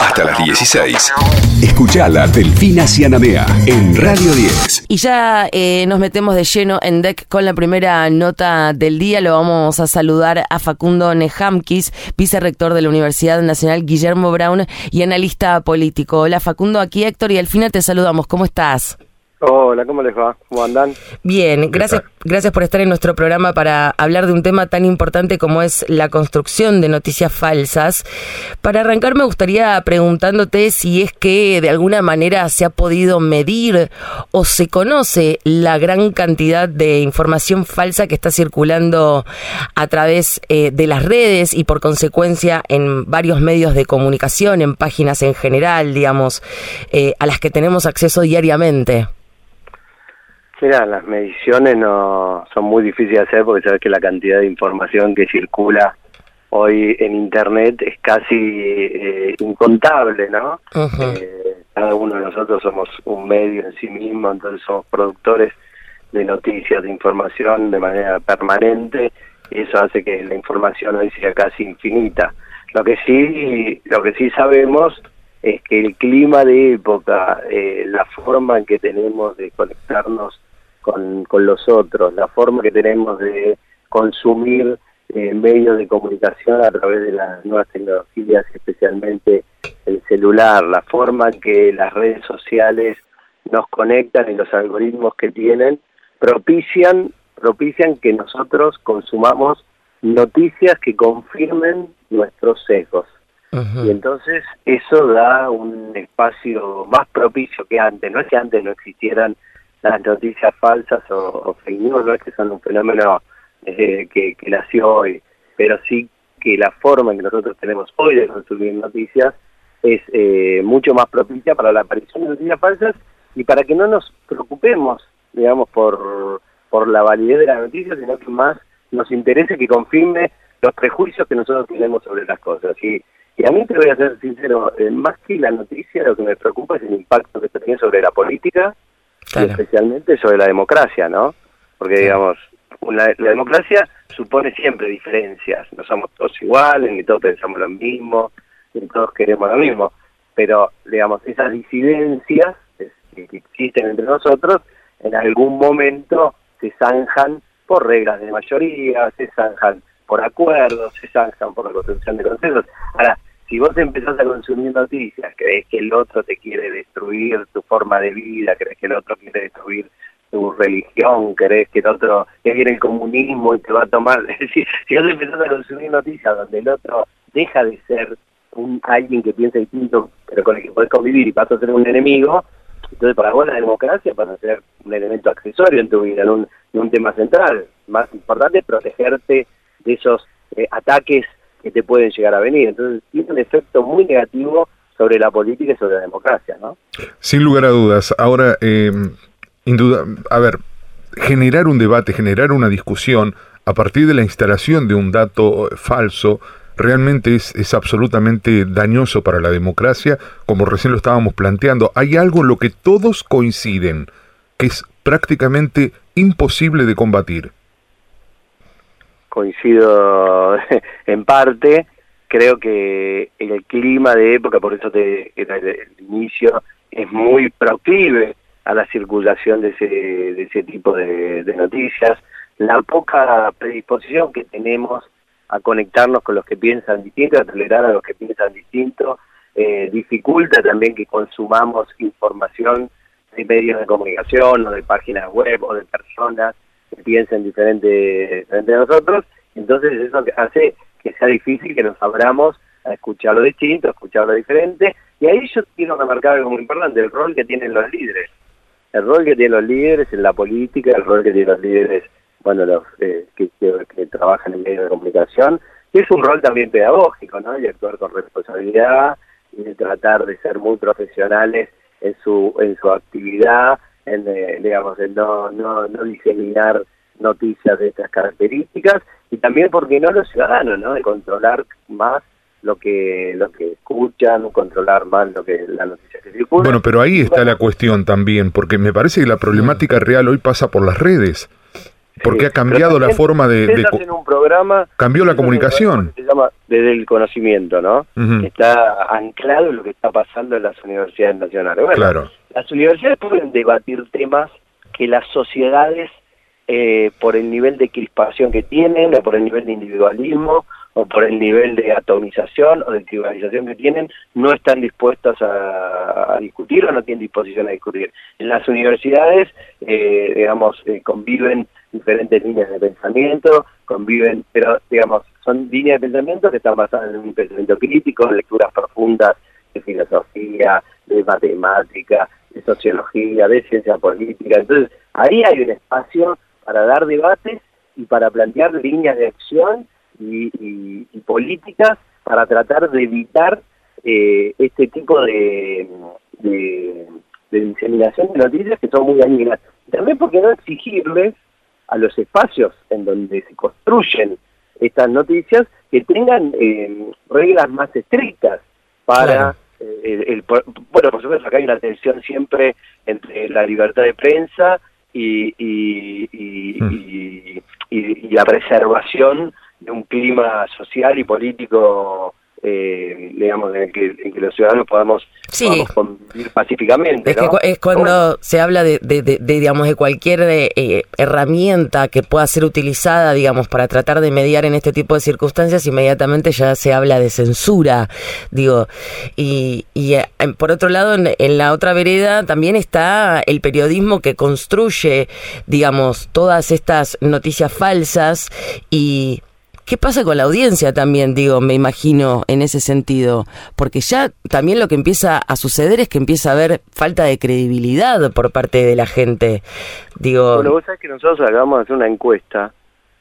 hasta las 16. Escuchala Delfina Cianamea en Radio 10. Y ya eh, nos metemos de lleno en deck con la primera nota del día. Lo vamos a saludar a Facundo Nejamkis, vicerrector de la Universidad Nacional Guillermo Brown y analista político. Hola Facundo, aquí Héctor y Delfina te saludamos. ¿Cómo estás? Hola, ¿cómo les va? ¿Cómo andan? Bien, gracias, gracias por estar en nuestro programa para hablar de un tema tan importante como es la construcción de noticias falsas. Para arrancar me gustaría preguntándote si es que de alguna manera se ha podido medir o se conoce la gran cantidad de información falsa que está circulando a través eh, de las redes y por consecuencia en varios medios de comunicación, en páginas en general, digamos, eh, a las que tenemos acceso diariamente. Mira, las mediciones no son muy difíciles de hacer porque sabes que la cantidad de información que circula hoy en Internet es casi eh, incontable, ¿no? Eh, cada uno de nosotros somos un medio en sí mismo, entonces somos productores de noticias, de información de manera permanente y eso hace que la información hoy sea casi infinita. Lo que sí, lo que sí sabemos es que el clima de época, eh, la forma en que tenemos de conectarnos con, con los otros, la forma que tenemos de consumir eh, medios de comunicación a través de las nuevas tecnologías, especialmente el celular, la forma que las redes sociales nos conectan y los algoritmos que tienen propician propician que nosotros consumamos noticias que confirmen nuestros sesgos. Y entonces eso da un espacio más propicio que antes. No es que antes no existieran las noticias falsas o, fake news no es que son un fenómeno eh, que, que, nació hoy, pero sí que la forma en que nosotros tenemos hoy de consumir noticias es eh, mucho más propicia para la aparición de noticias falsas y para que no nos preocupemos, digamos, por, por la validez de la noticia, sino que más nos interese que confirme los prejuicios que nosotros tenemos sobre las cosas. Y, y a mí te voy a ser sincero, eh, más que la noticia, lo que me preocupa es el impacto que esto tiene sobre la política especialmente sobre la democracia, ¿no? Porque, digamos, la, democracia supone siempre diferencias, no somos todos iguales, ni todos pensamos lo mismo, ni todos queremos lo mismo, pero, digamos, esas disidencias que existen entre nosotros, en algún momento se zanjan por reglas de mayoría, se zanjan por acuerdos, se zanjan por la construcción de consensos. Ahora, si vos empezás a consumir noticias, crees que el otro te quiere destruir tu forma de vida, crees que el otro quiere destruir tu religión, crees que el otro que viene el comunismo y te va a tomar, si vos empezás a consumir noticias donde el otro deja de ser un alguien que piensa distinto, pero con el que podés convivir y pasa a ser un enemigo, entonces para vos la democracia pasa a ser un elemento accesorio en tu vida, un, un tema central. Más importante es protegerte de esos eh, ataques que te pueden llegar a venir. Entonces tiene un efecto muy negativo sobre la política y sobre la democracia, ¿no? Sin lugar a dudas. Ahora, eh, a ver, generar un debate, generar una discusión a partir de la instalación de un dato falso, realmente es, es, absolutamente dañoso para la democracia, como recién lo estábamos planteando. Hay algo en lo que todos coinciden, que es prácticamente imposible de combatir coincido en parte, creo que el clima de época, por eso te, el inicio, es muy proclive a la circulación de ese, de ese tipo de, noticias, la poca predisposición que tenemos a conectarnos con los que piensan distinto, a tolerar a los que piensan distinto, eh, dificulta también que consumamos información de medios de comunicación o de páginas web o de personas piensen diferente, de nosotros, entonces eso hace que sea difícil que nos abramos a escuchar lo distinto, a escuchar lo diferente, y ahí yo quiero remarcar algo muy importante, el rol que tienen los líderes, el rol que tienen los líderes en la política, el rol que tienen los líderes, bueno, los eh, que, trabajan en medios de comunicación, y es un rol también pedagógico, ¿no? Y actuar con responsabilidad, y de tratar de ser muy profesionales en su en su actividad, en, eh, digamos, en no, no, no diseminar noticias de estas características y también porque no los ciudadanos, ¿no? De controlar más lo que lo que escuchan, controlar más lo que la noticia que circula. Bueno, pero ahí está la cuestión también, porque me parece que la problemática real hoy pasa por las redes. Porque ha cambiado la forma de... de en un programa... Cambió la comunicación. Se llama desde el conocimiento, ¿no? está anclado en lo que está pasando en las universidades nacionales. Bueno, claro. Las universidades pueden debatir temas que las sociedades, eh, por el nivel de crispación que tienen, o por el nivel de individualismo, o por el nivel de atomización o de tribalización que tienen, no están dispuestas a, discutir o no tienen disposición a discutir. En las universidades, eh, digamos, eh, conviven diferentes líneas de pensamiento, conviven, pero, digamos, son líneas de pensamiento que están basadas en un pensamiento crítico, lecturas profundas de filosofía, de matemática, de sociología, de ciencia política. Entonces, ahí hay un espacio para dar debates y para plantear líneas de acción y, políticas para tratar de evitar eh, este tipo de, de, diseminación de noticias que son muy dañinas. También porque no exigirles a los espacios en donde se construyen estas noticias que tengan eh, reglas más estrictas para eh, el, bueno por supuesto acá hay una tensión siempre entre la libertad de prensa y, y, y, mm. y la preservación de un clima social y político eh, digamos, en que, en que, los ciudadanos podamos, convivir pacíficamente. Es, que es cuando se habla de, de, digamos, de cualquier eh, herramienta que pueda ser utilizada, digamos, para tratar de mediar en este tipo de circunstancias, inmediatamente ya se habla de censura, digo. Y, y eh, por otro lado, en, en la otra vereda también está el periodismo que construye, digamos, todas estas noticias falsas y ¿Qué pasa con la audiencia también, digo, me imagino, en ese sentido? Porque ya también lo que empieza a suceder es que empieza a haber falta de credibilidad por parte de la gente. Digo... Bueno, vos sabés que nosotros acabamos de hacer una encuesta,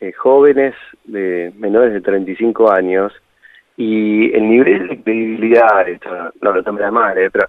eh, jóvenes de menores de 35 años, y el nivel de credibilidad, esto, no lo tomen a mal, eh, pero...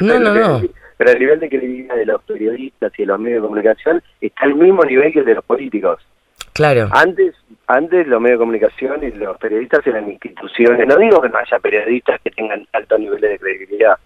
No, no, no. Pero el nivel de credibilidad de los periodistas y de los medios de comunicación está al mismo nivel que el de los políticos. Claro. Antes, antes los medios de comunicación y los periodistas eran instituciones. No digo que no haya periodistas que tengan alto nivel de credibilidad,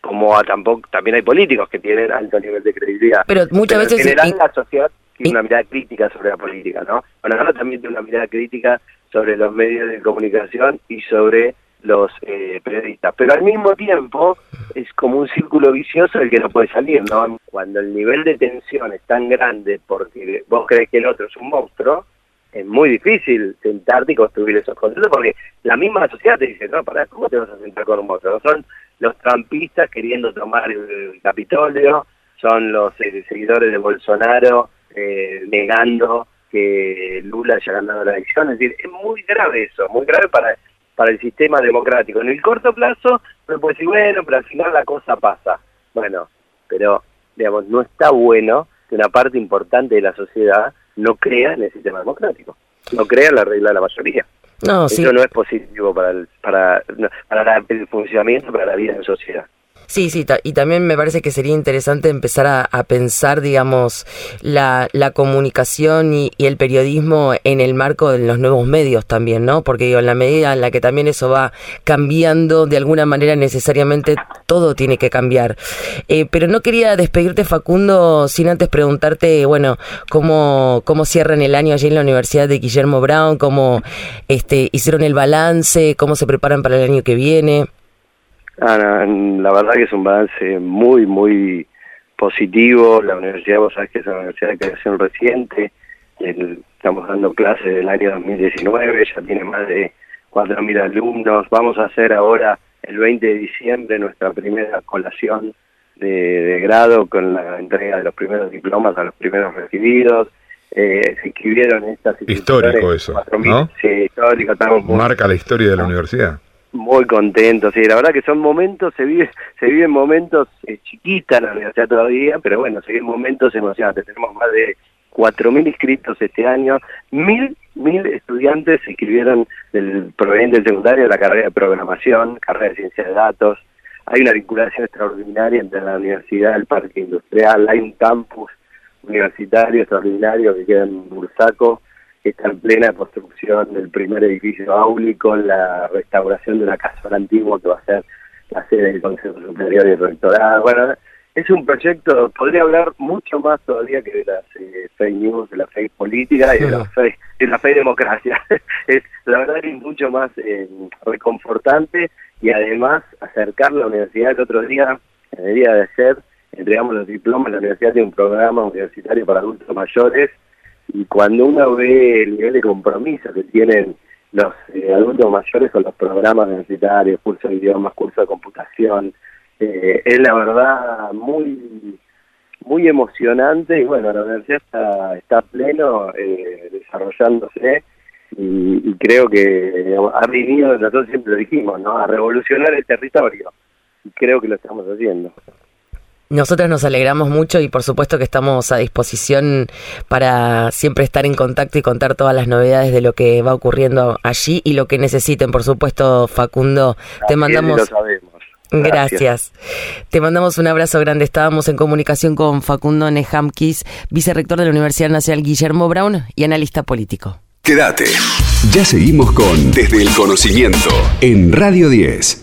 como tampoco también hay políticos que tienen alto nivel de credibilidad. Pero muchas veces en general la sociedad tiene una mirada crítica sobre la política, ¿no? Bueno, ahora también tiene una mirada crítica sobre los medios de comunicación y sobre los eh, periodistas. Pero al mismo tiempo es como un círculo vicioso el que no puede salir, ¿no? Cuando el nivel de tensión es tan grande porque vos crees que el otro es un monstruo, es muy difícil sentarte y construir esos conceptos porque la misma sociedad te dice, no, para, ¿cómo te vas a sentar con un monstruo? Son los trampistas queriendo tomar el Capitolio, son los eh, seguidores de Bolsonaro eh, negando que Lula haya ganado la elección, es decir, es muy grave eso, muy grave para para el sistema democrático. En el corto plazo, uno puede decir, bueno, pero al final la cosa pasa. Bueno, pero, digamos, no está bueno que una parte importante de la sociedad no crea en el sistema democrático, no crea en la regla de la mayoría. No, Eso no es positivo para el, para, para el funcionamiento, para la vida en sociedad. Sí, sí, y también me parece que sería interesante empezar a, pensar, digamos, la, la comunicación y, el periodismo en el marco de los nuevos medios también, ¿no? Porque digo, en la medida en la que también eso va cambiando, de alguna manera necesariamente todo tiene que cambiar. Eh, pero no quería despedirte, Facundo, sin antes preguntarte, bueno, cómo, cómo cierran el año allí en la Universidad de Guillermo Brown, cómo este, hicieron el balance, cómo se preparan para el año que viene. Ah, la verdad que es un balance muy, muy positivo. La universidad, vos sabés que es una universidad de creación reciente. estamos dando clases del año 2019, ya tiene más de 4.000 alumnos. Vamos a hacer ahora, el 20 de diciembre, nuestra primera colación de, grado con la entrega de los primeros diplomas a los primeros recibidos. Eh, se inscribieron estas Histórico eso, ¿no? Sí, histórico. Marca la historia de la universidad muy contentos, sí, la verdad que son momentos, se vive, se viven momentos eh, chiquitas la universidad todavía, pero bueno, se viven momentos emocionantes, tenemos más de 4.000 inscritos este año, mil, mil estudiantes se inscribieron del proveniente del secundario de la carrera de programación, carrera de ciencia de datos, hay una vinculación extraordinaria entre la universidad, el parque industrial, hay un campus universitario extraordinario que queda en Bursaco, está en plena construcción del primer edificio áulico, la restauración de una casa antigua que va a ser la sede del Consejo Superior y el Rectorado. Bueno, es un proyecto, podría hablar mucho más todavía que de las eh, fake news, de la fake política y de la fake, de la fake democracia. es La verdad es mucho más eh, reconfortante y además acercar la universidad el otro día, el día de ayer, entregamos los diplomas, la universidad tiene un programa universitario para adultos mayores y cuando uno ve el nivel de compromiso que tienen los eh, adultos mayores con los programas universitarios, cursos de idiomas, cursos de computación, eh, es la verdad muy muy emocionante y bueno, la universidad está, está pleno eh, desarrollándose y, creo que ha venido, nosotros siempre lo dijimos, ¿no? a revolucionar el territorio y creo que lo estamos haciendo. Nosotros nos alegramos mucho y por supuesto que estamos a disposición para siempre estar en contacto y contar todas las novedades de lo que va ocurriendo allí y lo que necesiten, por supuesto, Facundo. te mandamos... Gracias. Te mandamos un abrazo grande. Estábamos en comunicación con Facundo Nejamkis, vicerrector de la Universidad Nacional Guillermo Brown y analista político. Quédate. Ya seguimos con Desde el Conocimiento en Radio 10.